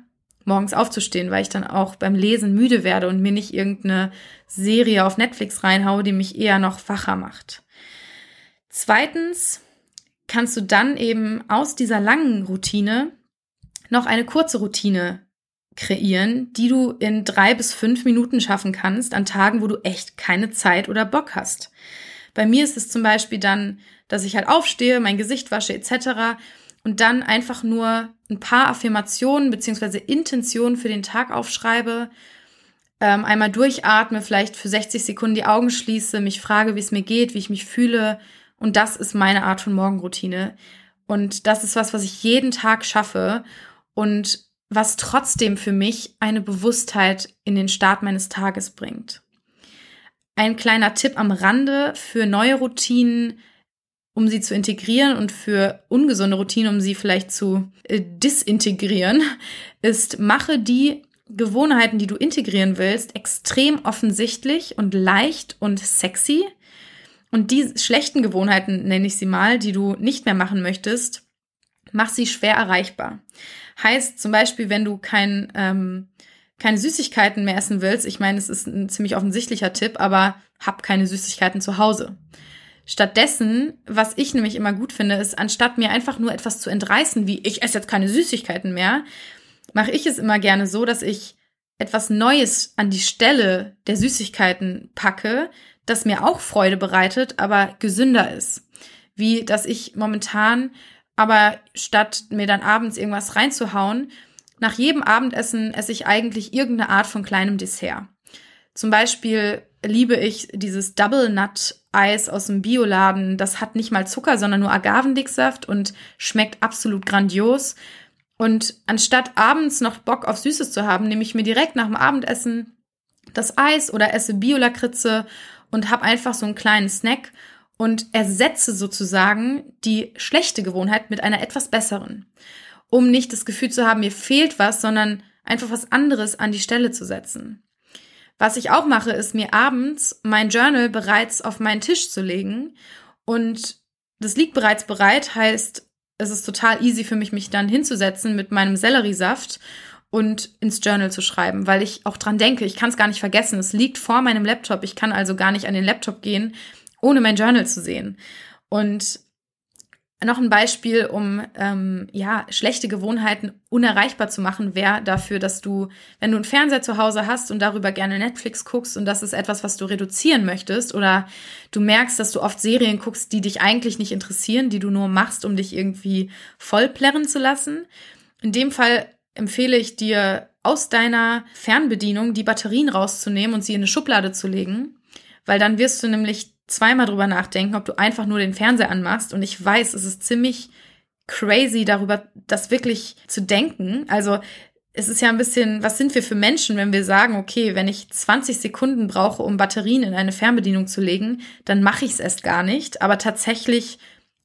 morgens aufzustehen, weil ich dann auch beim Lesen müde werde und mir nicht irgendeine Serie auf Netflix reinhaue, die mich eher noch wacher macht. Zweitens kannst du dann eben aus dieser langen Routine noch eine kurze Routine kreieren, die du in drei bis fünf Minuten schaffen kannst an Tagen, wo du echt keine Zeit oder Bock hast. Bei mir ist es zum Beispiel dann, dass ich halt aufstehe, mein Gesicht wasche etc. und dann einfach nur ein paar Affirmationen beziehungsweise Intentionen für den Tag aufschreibe, ähm, einmal durchatme, vielleicht für 60 Sekunden die Augen schließe, mich frage, wie es mir geht, wie ich mich fühle und das ist meine Art von Morgenroutine. Und das ist was, was ich jeden Tag schaffe und was trotzdem für mich eine Bewusstheit in den Start meines Tages bringt. Ein kleiner Tipp am Rande für neue Routinen, um sie zu integrieren und für ungesunde Routinen, um sie vielleicht zu äh, disintegrieren, ist, mache die Gewohnheiten, die du integrieren willst, extrem offensichtlich und leicht und sexy. Und die schlechten Gewohnheiten, nenne ich sie mal, die du nicht mehr machen möchtest, mach sie schwer erreichbar. Heißt zum Beispiel, wenn du kein, ähm, keine Süßigkeiten mehr essen willst, ich meine, es ist ein ziemlich offensichtlicher Tipp, aber hab keine Süßigkeiten zu Hause. Stattdessen, was ich nämlich immer gut finde, ist, anstatt mir einfach nur etwas zu entreißen, wie ich esse jetzt keine Süßigkeiten mehr, mache ich es immer gerne so, dass ich etwas Neues an die Stelle der Süßigkeiten packe, das mir auch Freude bereitet, aber gesünder ist. Wie, dass ich momentan aber statt mir dann abends irgendwas reinzuhauen, nach jedem Abendessen esse ich eigentlich irgendeine Art von kleinem Dessert. Zum Beispiel liebe ich dieses Double Nut Eis aus dem Bioladen. Das hat nicht mal Zucker, sondern nur Agavendicksaft und schmeckt absolut grandios. Und anstatt abends noch Bock auf Süßes zu haben, nehme ich mir direkt nach dem Abendessen das Eis oder esse Biolakritze und habe einfach so einen kleinen Snack und ersetze sozusagen die schlechte Gewohnheit mit einer etwas besseren, um nicht das Gefühl zu haben, mir fehlt was, sondern einfach was anderes an die Stelle zu setzen. Was ich auch mache, ist mir abends mein Journal bereits auf meinen Tisch zu legen und das liegt bereits bereit, heißt, es ist total easy für mich, mich dann hinzusetzen mit meinem Selleriesaft und ins Journal zu schreiben, weil ich auch dran denke, ich kann es gar nicht vergessen. Es liegt vor meinem Laptop, ich kann also gar nicht an den Laptop gehen ohne mein Journal zu sehen. Und noch ein Beispiel, um ähm, ja schlechte Gewohnheiten unerreichbar zu machen, wäre dafür, dass du, wenn du einen Fernseher zu Hause hast und darüber gerne Netflix guckst und das ist etwas, was du reduzieren möchtest, oder du merkst, dass du oft Serien guckst, die dich eigentlich nicht interessieren, die du nur machst, um dich irgendwie vollplärren zu lassen. In dem Fall empfehle ich dir, aus deiner Fernbedienung die Batterien rauszunehmen und sie in eine Schublade zu legen, weil dann wirst du nämlich zweimal drüber nachdenken, ob du einfach nur den Fernseher anmachst. Und ich weiß, es ist ziemlich crazy, darüber das wirklich zu denken. Also es ist ja ein bisschen, was sind wir für Menschen, wenn wir sagen, okay, wenn ich 20 Sekunden brauche, um Batterien in eine Fernbedienung zu legen, dann mache ich es erst gar nicht. Aber tatsächlich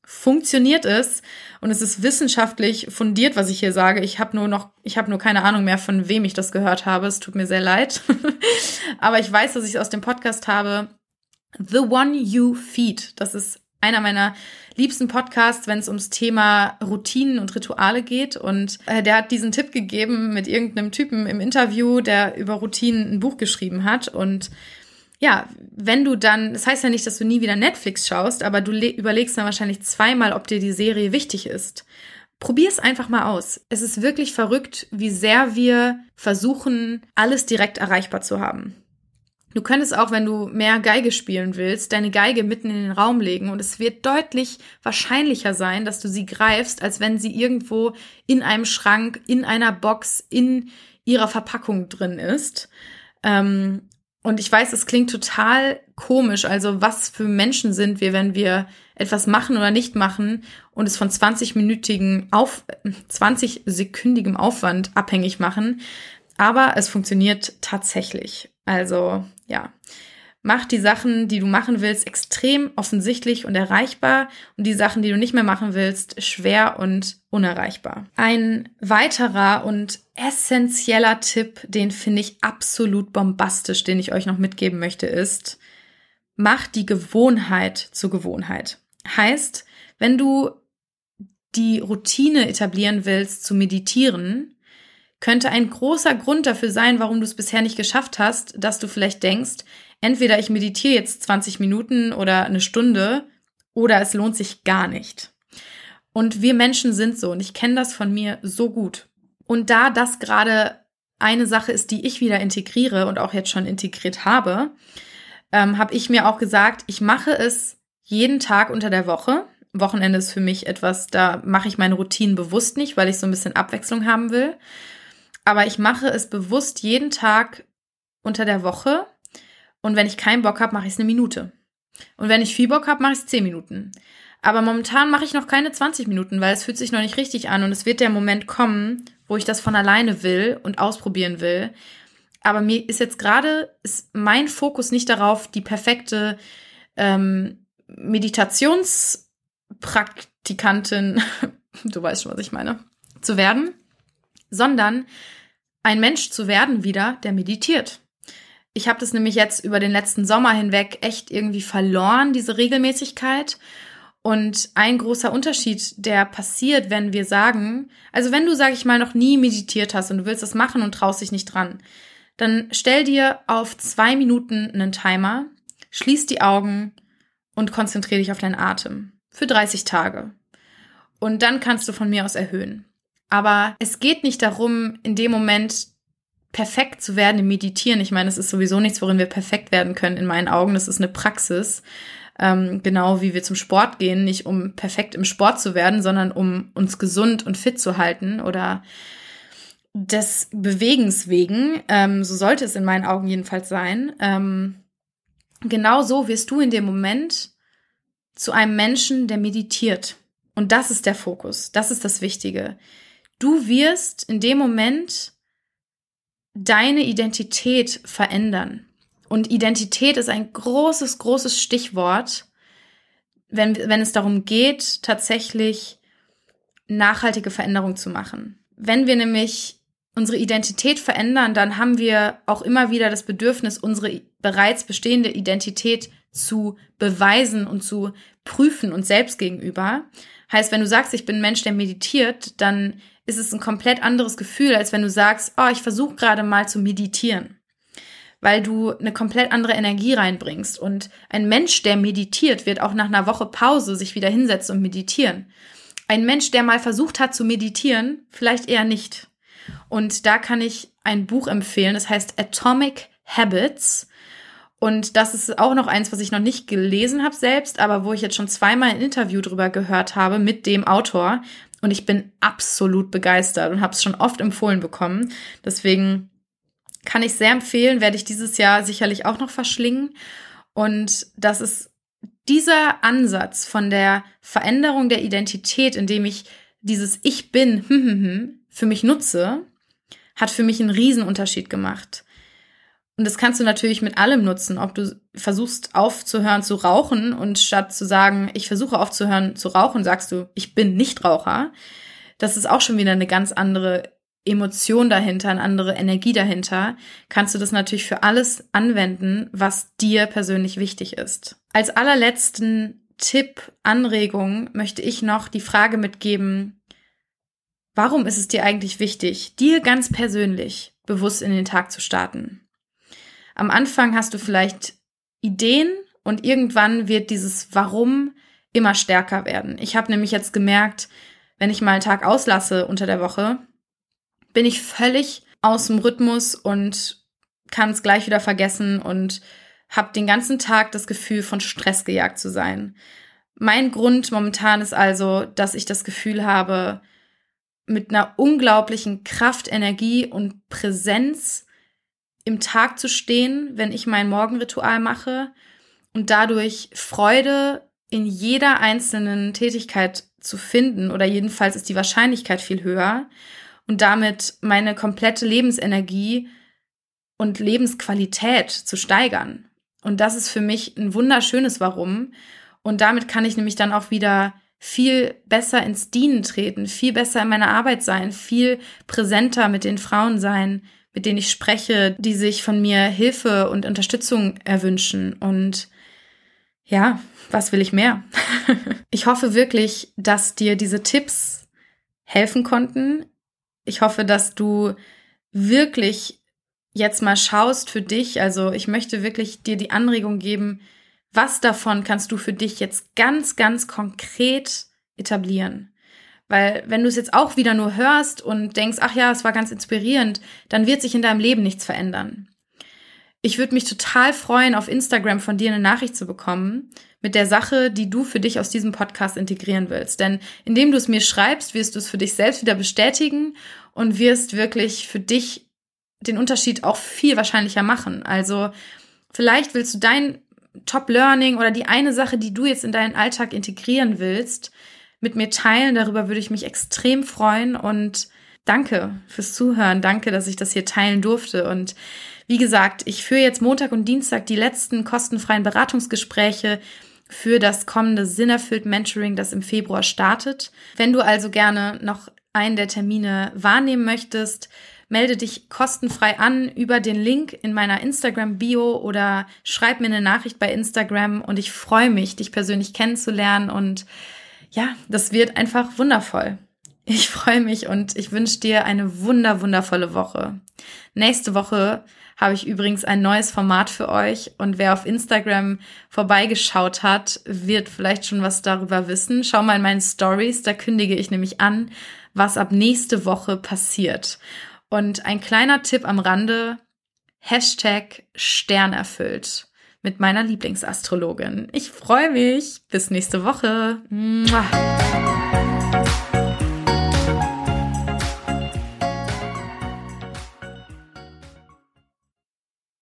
funktioniert es und es ist wissenschaftlich fundiert, was ich hier sage. Ich habe nur noch, ich habe nur keine Ahnung mehr, von wem ich das gehört habe. Es tut mir sehr leid. Aber ich weiß, dass ich es aus dem Podcast habe The One You Feed. Das ist einer meiner liebsten Podcasts, wenn es ums Thema Routinen und Rituale geht. Und äh, der hat diesen Tipp gegeben mit irgendeinem Typen im Interview, der über Routinen ein Buch geschrieben hat. Und ja, wenn du dann, das heißt ja nicht, dass du nie wieder Netflix schaust, aber du überlegst dann wahrscheinlich zweimal, ob dir die Serie wichtig ist. Probier es einfach mal aus. Es ist wirklich verrückt, wie sehr wir versuchen, alles direkt erreichbar zu haben. Du könntest auch, wenn du mehr Geige spielen willst, deine Geige mitten in den Raum legen und es wird deutlich wahrscheinlicher sein, dass du sie greifst, als wenn sie irgendwo in einem Schrank, in einer Box, in ihrer Verpackung drin ist. Ähm, und ich weiß, es klingt total komisch. Also was für Menschen sind wir, wenn wir etwas machen oder nicht machen und es von 20-minütigen auf, 20-sekündigem Aufwand abhängig machen. Aber es funktioniert tatsächlich. Also ja, mach die Sachen, die du machen willst, extrem offensichtlich und erreichbar und die Sachen, die du nicht mehr machen willst, schwer und unerreichbar. Ein weiterer und essentieller Tipp, den finde ich absolut bombastisch, den ich euch noch mitgeben möchte, ist, mach die Gewohnheit zur Gewohnheit. Heißt, wenn du die Routine etablieren willst zu meditieren, könnte ein großer Grund dafür sein, warum du es bisher nicht geschafft hast, dass du vielleicht denkst, entweder ich meditiere jetzt 20 Minuten oder eine Stunde oder es lohnt sich gar nicht. Und wir Menschen sind so und ich kenne das von mir so gut. Und da das gerade eine Sache ist, die ich wieder integriere und auch jetzt schon integriert habe, ähm, habe ich mir auch gesagt, ich mache es jeden Tag unter der Woche. Wochenende ist für mich etwas, da mache ich meine Routinen bewusst nicht, weil ich so ein bisschen Abwechslung haben will aber ich mache es bewusst jeden Tag unter der Woche. Und wenn ich keinen Bock habe, mache ich es eine Minute. Und wenn ich viel Bock habe, mache ich es zehn Minuten. Aber momentan mache ich noch keine 20 Minuten, weil es fühlt sich noch nicht richtig an und es wird der Moment kommen, wo ich das von alleine will und ausprobieren will. Aber mir ist jetzt gerade mein Fokus nicht darauf, die perfekte ähm, Meditationspraktikantin, du weißt schon, was ich meine, zu werden, sondern ein Mensch zu werden wieder, der meditiert. Ich habe das nämlich jetzt über den letzten Sommer hinweg echt irgendwie verloren, diese Regelmäßigkeit. Und ein großer Unterschied, der passiert, wenn wir sagen, also wenn du, sag ich mal, noch nie meditiert hast und du willst das machen und traust dich nicht dran, dann stell dir auf zwei Minuten einen Timer, schließ die Augen und konzentriere dich auf deinen Atem. Für 30 Tage. Und dann kannst du von mir aus erhöhen. Aber es geht nicht darum, in dem Moment perfekt zu werden im Meditieren. Ich meine, es ist sowieso nichts, worin wir perfekt werden können in meinen Augen. Das ist eine Praxis. Ähm, genau wie wir zum Sport gehen, nicht um perfekt im Sport zu werden, sondern um uns gesund und fit zu halten oder des Bewegens wegen. Ähm, so sollte es in meinen Augen jedenfalls sein. Ähm, genau so wirst du in dem Moment zu einem Menschen, der meditiert. Und das ist der Fokus. Das ist das Wichtige. Du wirst in dem Moment deine Identität verändern. Und Identität ist ein großes, großes Stichwort, wenn, wenn es darum geht, tatsächlich nachhaltige Veränderung zu machen. Wenn wir nämlich unsere Identität verändern, dann haben wir auch immer wieder das Bedürfnis, unsere bereits bestehende Identität zu beweisen und zu prüfen uns selbst gegenüber. Heißt, wenn du sagst, ich bin ein Mensch, der meditiert, dann ist es ein komplett anderes Gefühl, als wenn du sagst, oh, ich versuche gerade mal zu meditieren. weil du eine komplett andere Energie reinbringst. Und ein Mensch, der meditiert, wird auch nach einer Woche Pause sich wieder hinsetzen und meditieren. Ein Mensch, der mal versucht hat zu meditieren, vielleicht eher nicht. Und da kann ich ein Buch empfehlen, das heißt Atomic Habits. Und das ist auch noch eins, was ich noch nicht gelesen habe selbst, aber wo ich jetzt schon zweimal ein Interview drüber gehört habe mit dem Autor. Und ich bin absolut begeistert und habe es schon oft empfohlen bekommen. Deswegen kann ich sehr empfehlen, werde ich dieses Jahr sicherlich auch noch verschlingen. Und das ist dieser Ansatz von der Veränderung der Identität, indem ich dieses Ich bin hm, hm, hm, für mich nutze, hat für mich einen Riesenunterschied gemacht. Und das kannst du natürlich mit allem nutzen, ob du versuchst aufzuhören zu rauchen und statt zu sagen, ich versuche aufzuhören zu rauchen, sagst du, ich bin nicht Raucher. Das ist auch schon wieder eine ganz andere Emotion dahinter, eine andere Energie dahinter, kannst du das natürlich für alles anwenden, was dir persönlich wichtig ist. Als allerletzten Tipp, Anregung möchte ich noch die Frage mitgeben, warum ist es dir eigentlich wichtig, dir ganz persönlich bewusst in den Tag zu starten? Am Anfang hast du vielleicht Ideen und irgendwann wird dieses Warum immer stärker werden. Ich habe nämlich jetzt gemerkt, wenn ich mal einen Tag auslasse unter der Woche, bin ich völlig aus dem Rhythmus und kann es gleich wieder vergessen und habe den ganzen Tag das Gefühl, von Stress gejagt zu sein. Mein Grund momentan ist also, dass ich das Gefühl habe, mit einer unglaublichen Kraft, Energie und Präsenz im Tag zu stehen, wenn ich mein Morgenritual mache und dadurch Freude in jeder einzelnen Tätigkeit zu finden oder jedenfalls ist die Wahrscheinlichkeit viel höher und damit meine komplette Lebensenergie und Lebensqualität zu steigern. Und das ist für mich ein wunderschönes Warum. Und damit kann ich nämlich dann auch wieder viel besser ins Dienen treten, viel besser in meiner Arbeit sein, viel präsenter mit den Frauen sein, mit denen ich spreche, die sich von mir Hilfe und Unterstützung erwünschen. Und ja, was will ich mehr? ich hoffe wirklich, dass dir diese Tipps helfen konnten ich hoffe, dass du wirklich jetzt mal schaust für dich. Also ich möchte wirklich dir die Anregung geben, was davon kannst du für dich jetzt ganz, ganz konkret etablieren. Weil wenn du es jetzt auch wieder nur hörst und denkst, ach ja, es war ganz inspirierend, dann wird sich in deinem Leben nichts verändern. Ich würde mich total freuen, auf Instagram von dir eine Nachricht zu bekommen mit der Sache, die du für dich aus diesem Podcast integrieren willst. Denn indem du es mir schreibst, wirst du es für dich selbst wieder bestätigen und wirst wirklich für dich den Unterschied auch viel wahrscheinlicher machen. Also vielleicht willst du dein Top Learning oder die eine Sache, die du jetzt in deinen Alltag integrieren willst, mit mir teilen. Darüber würde ich mich extrem freuen und danke fürs Zuhören. Danke, dass ich das hier teilen durfte und wie gesagt, ich führe jetzt Montag und Dienstag die letzten kostenfreien Beratungsgespräche für das kommende Sinnerfüllt Mentoring, das im Februar startet. Wenn du also gerne noch einen der Termine wahrnehmen möchtest, melde dich kostenfrei an über den Link in meiner Instagram-Bio oder schreib mir eine Nachricht bei Instagram und ich freue mich, dich persönlich kennenzulernen und ja, das wird einfach wundervoll. Ich freue mich und ich wünsche dir eine wunder, wundervolle Woche. Nächste Woche habe ich übrigens ein neues Format für euch und wer auf Instagram vorbeigeschaut hat, wird vielleicht schon was darüber wissen. Schau mal in meinen Stories, da kündige ich nämlich an, was ab nächste Woche passiert. Und ein kleiner Tipp am Rande, Hashtag Stern erfüllt mit meiner Lieblingsastrologin. Ich freue mich. Bis nächste Woche. Mua.